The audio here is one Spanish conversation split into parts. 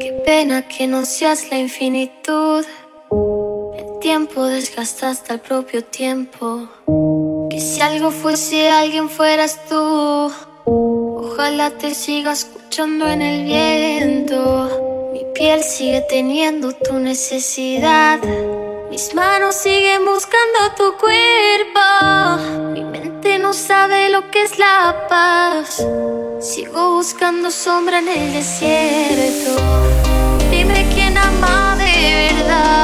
Qué pena que no seas la infinitud. El tiempo desgasta hasta el propio tiempo. Que si algo fuese alguien fueras tú. Ojalá te siga escuchando en el viento. Mi piel sigue teniendo tu necesidad. Mis manos siguen buscando tu cuerpo. Mi mente no sabe lo que es la paz. Sigo buscando sombra en el desierto. Dime quién ama de verdad.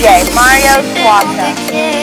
Okay, Mario Swatcha.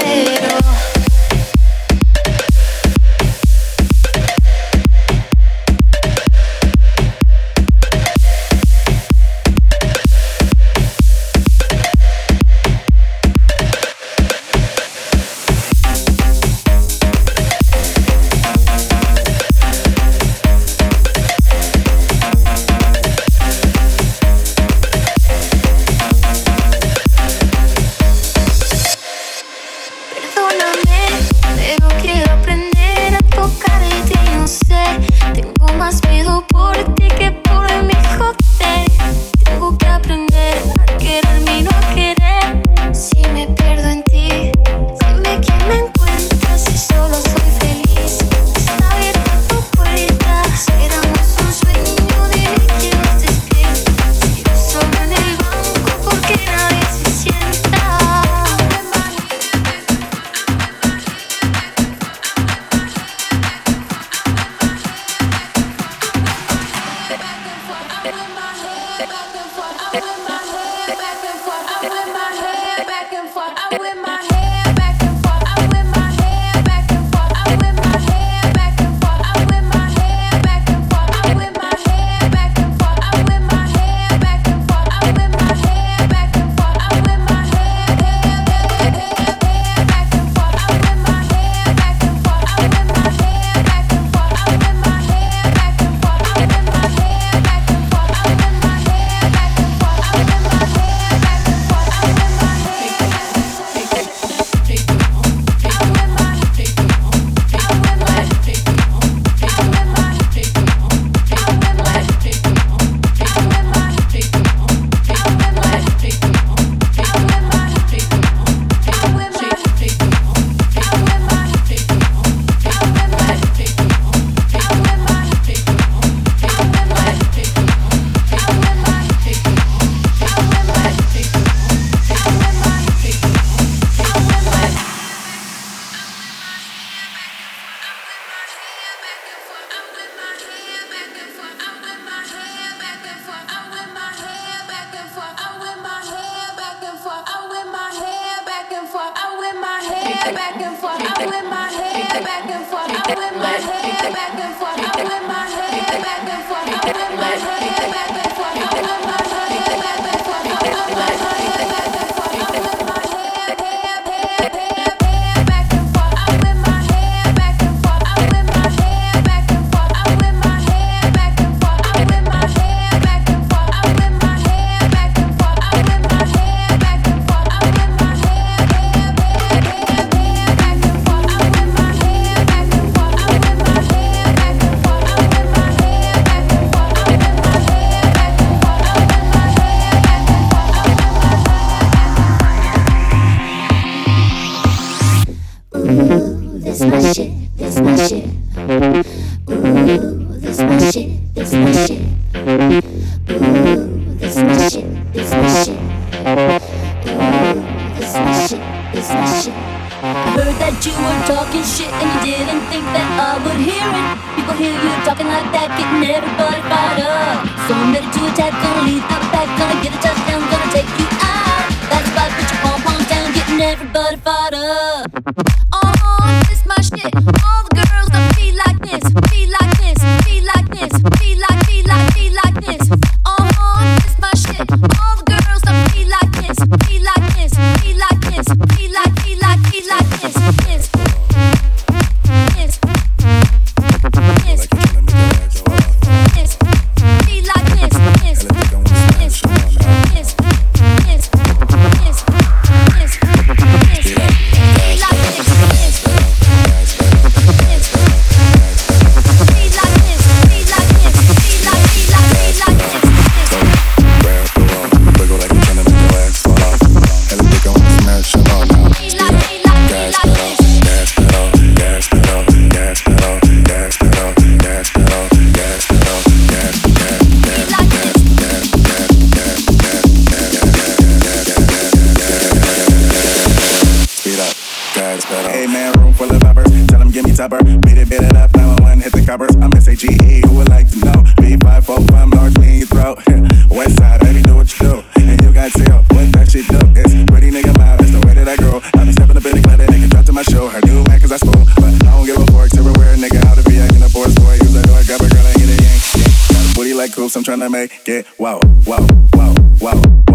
moves, I'm trying to make it wow, wow, wow, wow.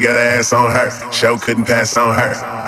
Got ass on her, show couldn't pass on her.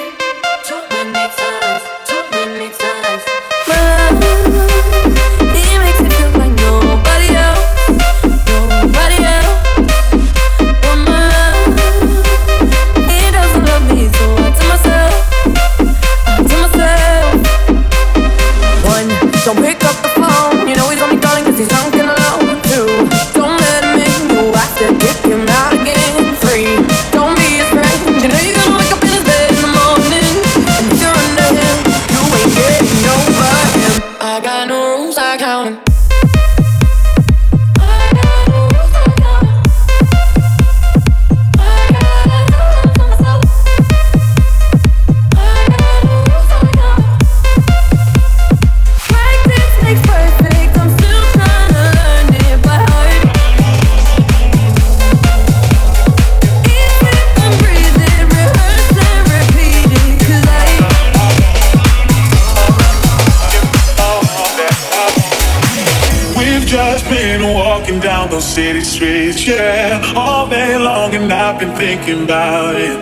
thinking about it.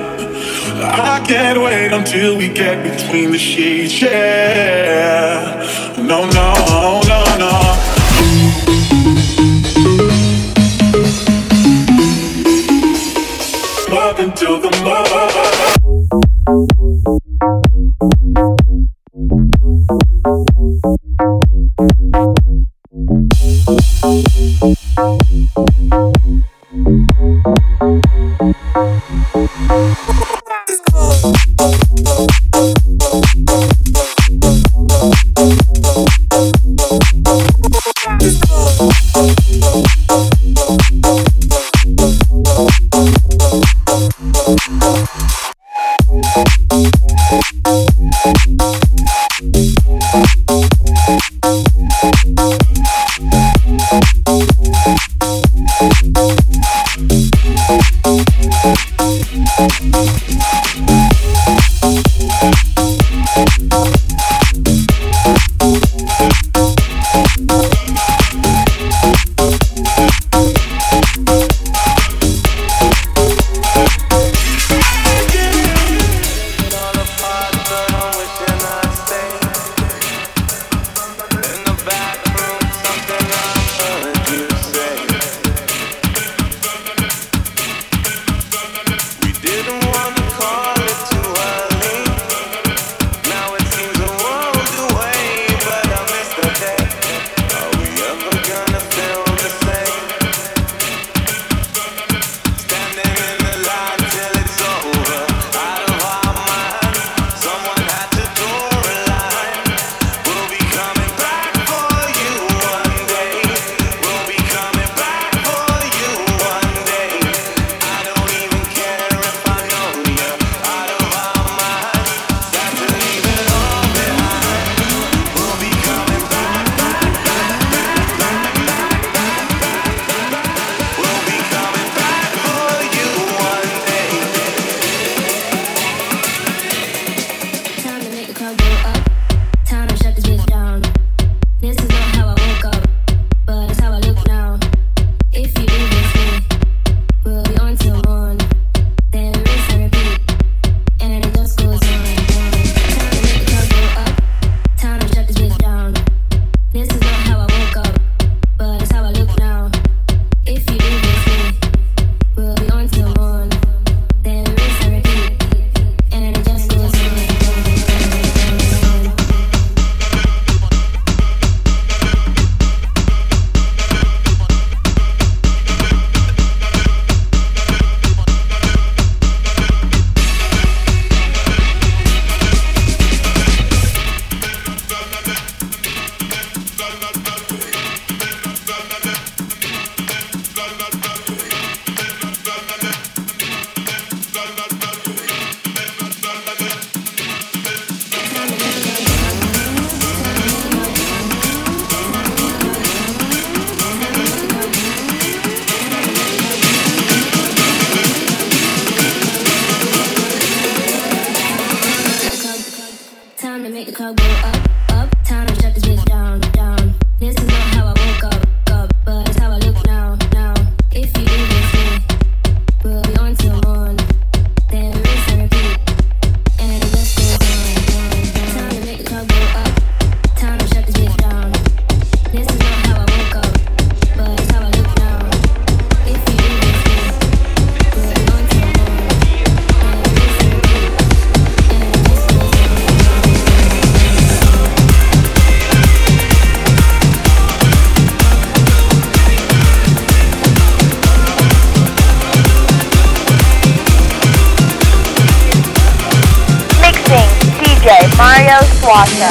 I can't wait until we get between the sheets, yeah. No, no.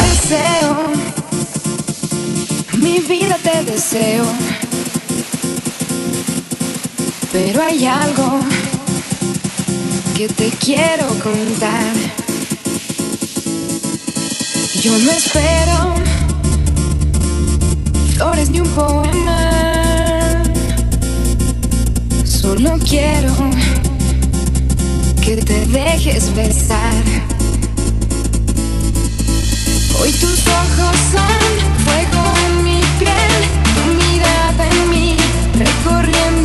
Deseo, mi vida te deseo. Pero hay algo que te quiero contar. Yo no espero flores ni un poema. Solo quiero que te dejes besar. Hoy tus ojos son fuego en mi piel, tu mirada en mí, recorriéndome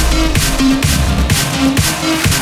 We'll be.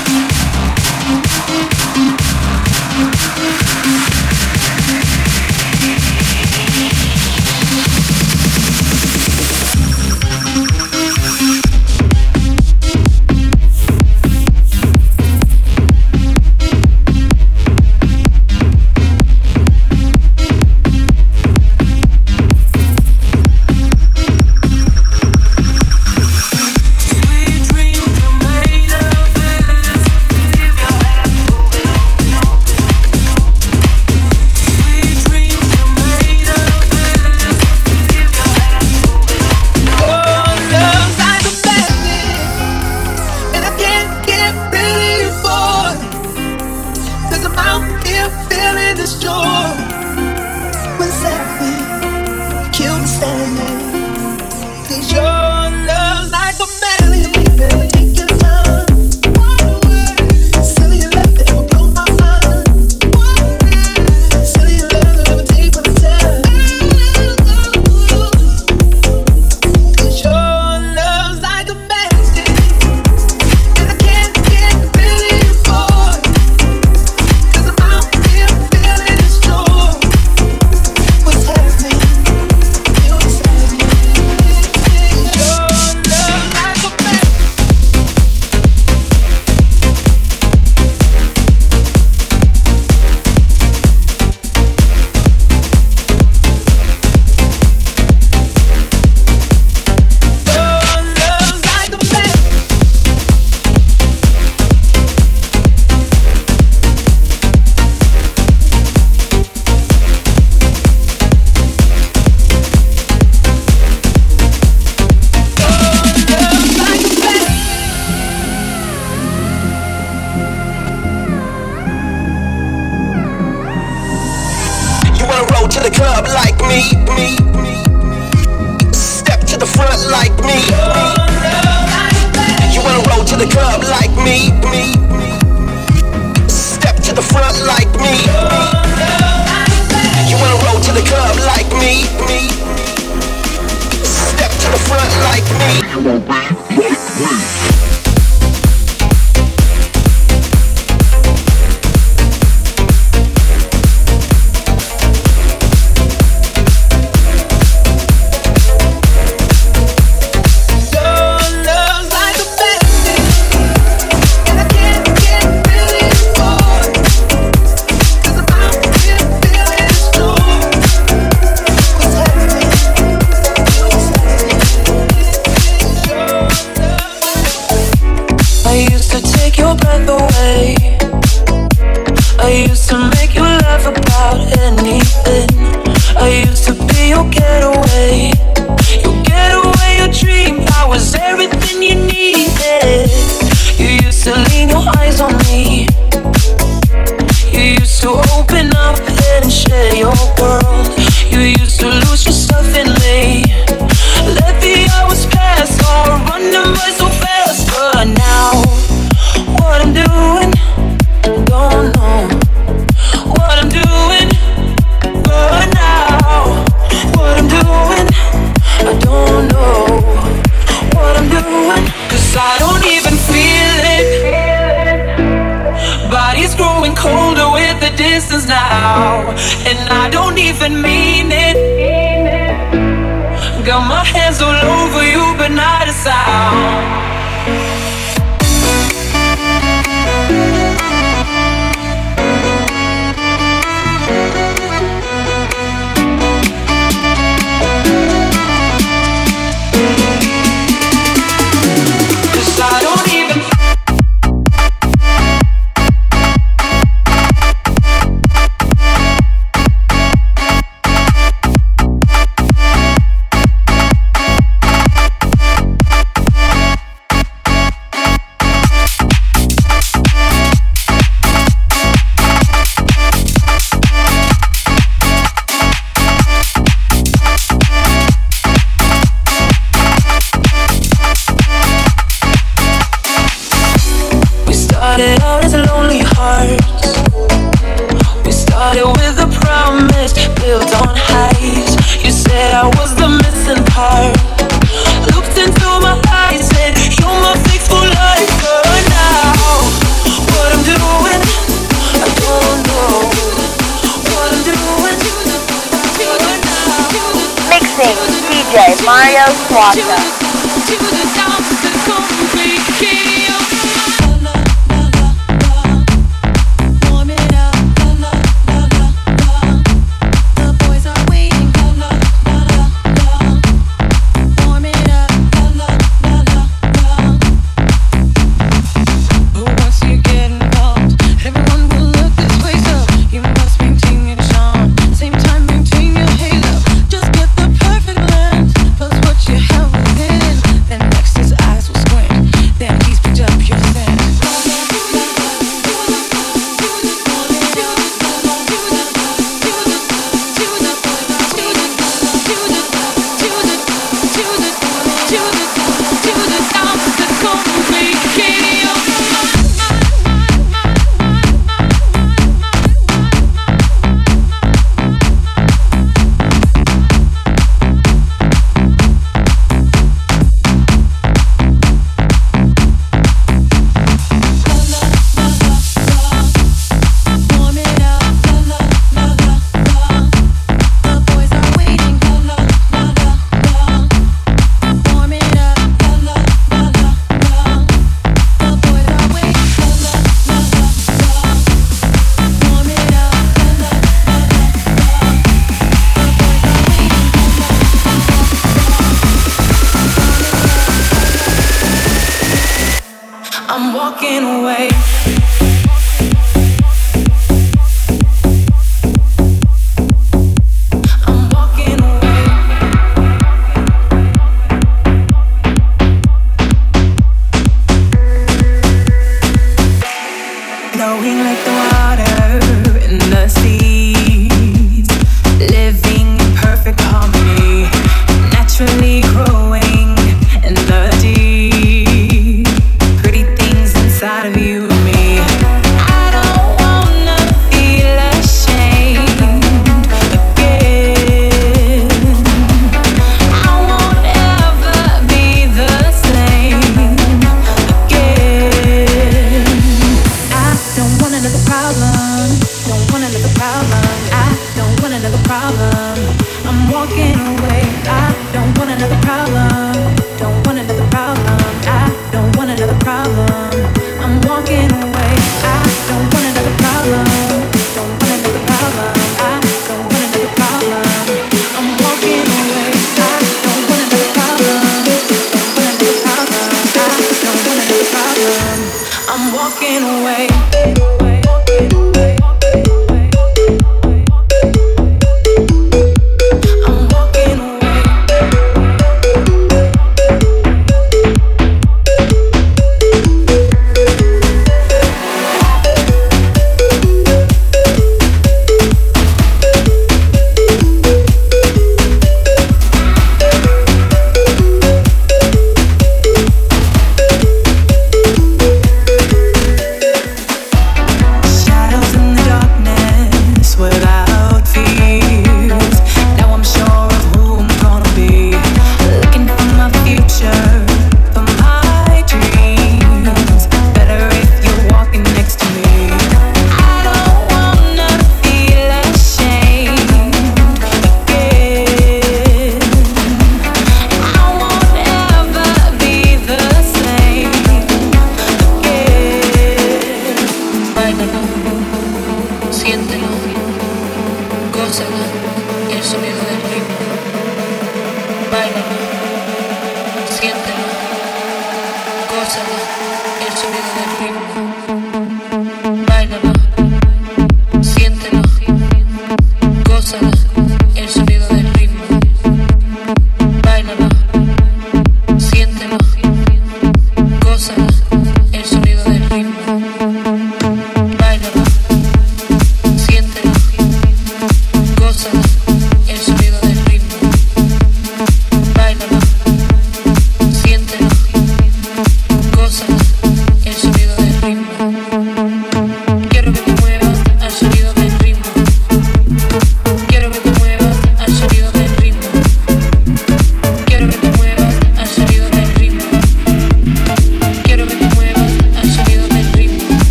Me, me. Step to the front like me. You wanna roll to the club like me. Step to the front like me. You wanna roll to the club like me, me. Step to the front like me.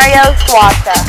Mario Swatter.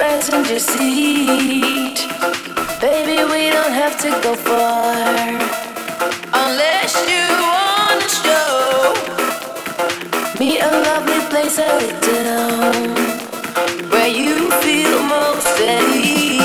passenger seat. Baby, we don't have to go far. Unless you wanna show me a lovely place I to where you feel most at ease.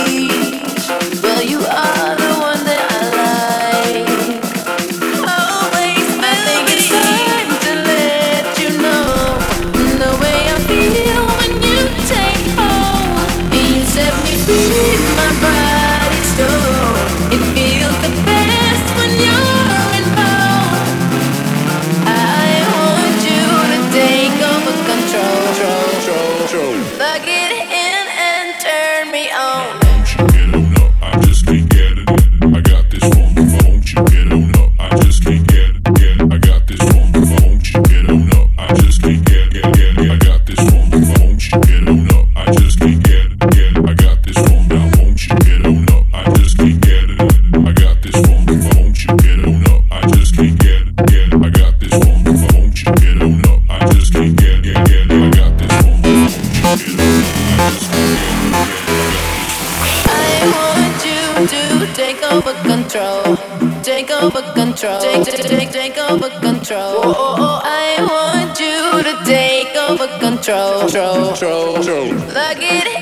forget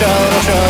show, show.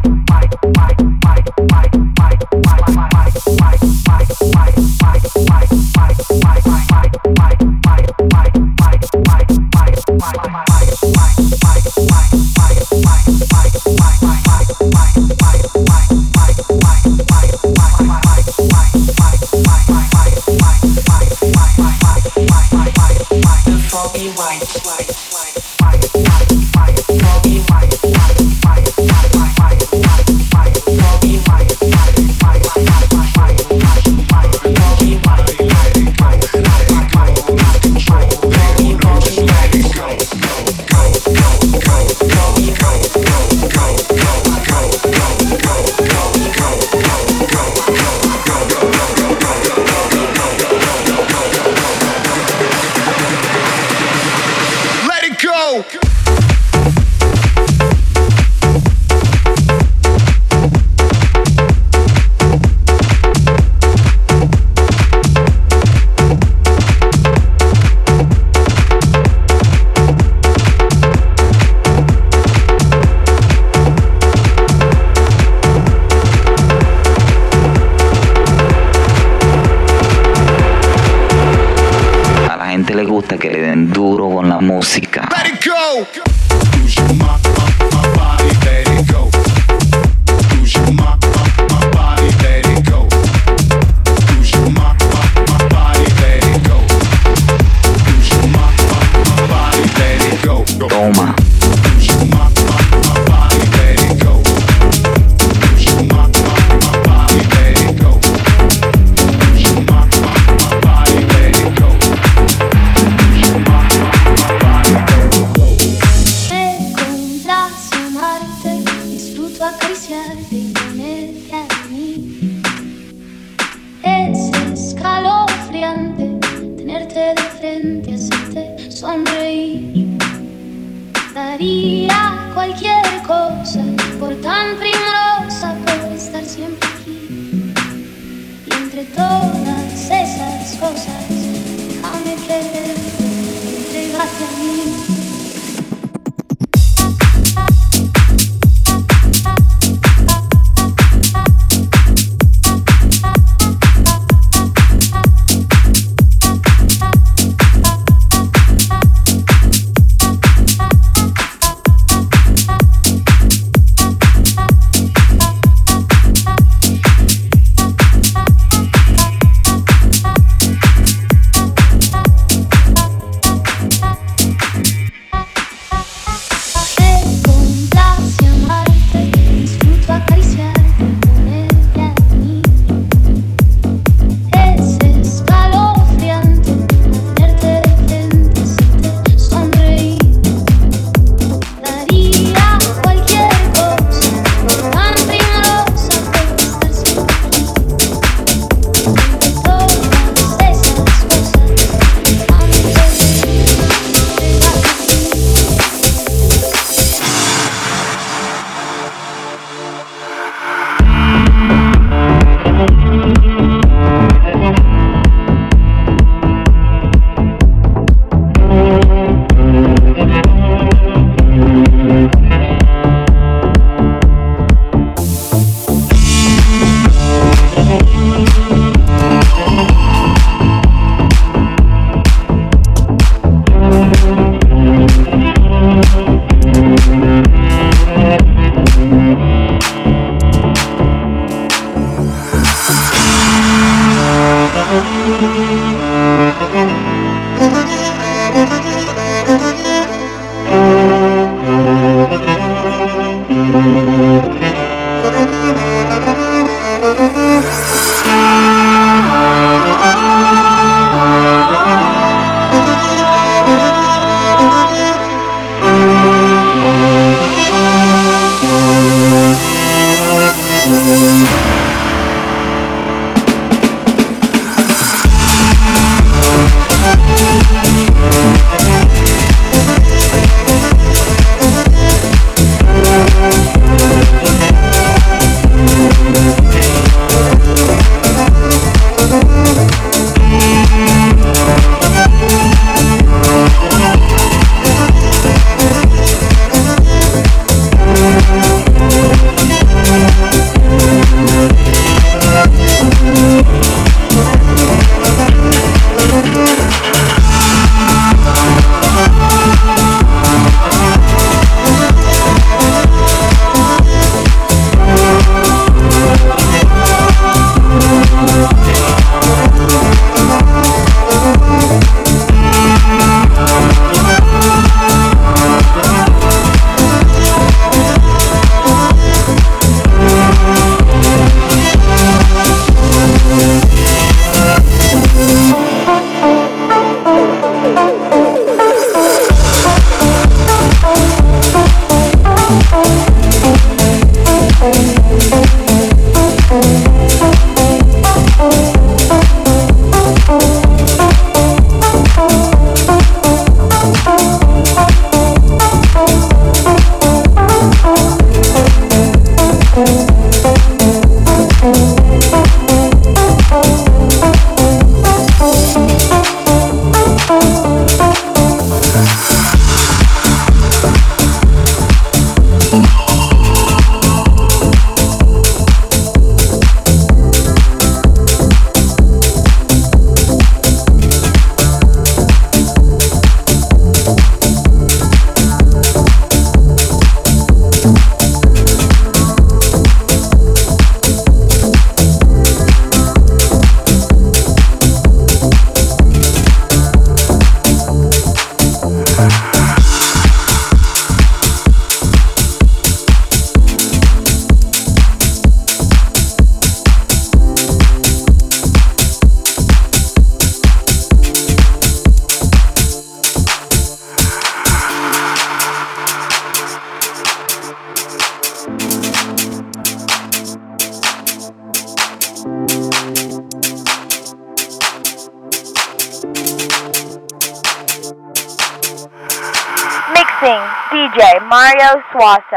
música. Let it go.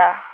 Yeah.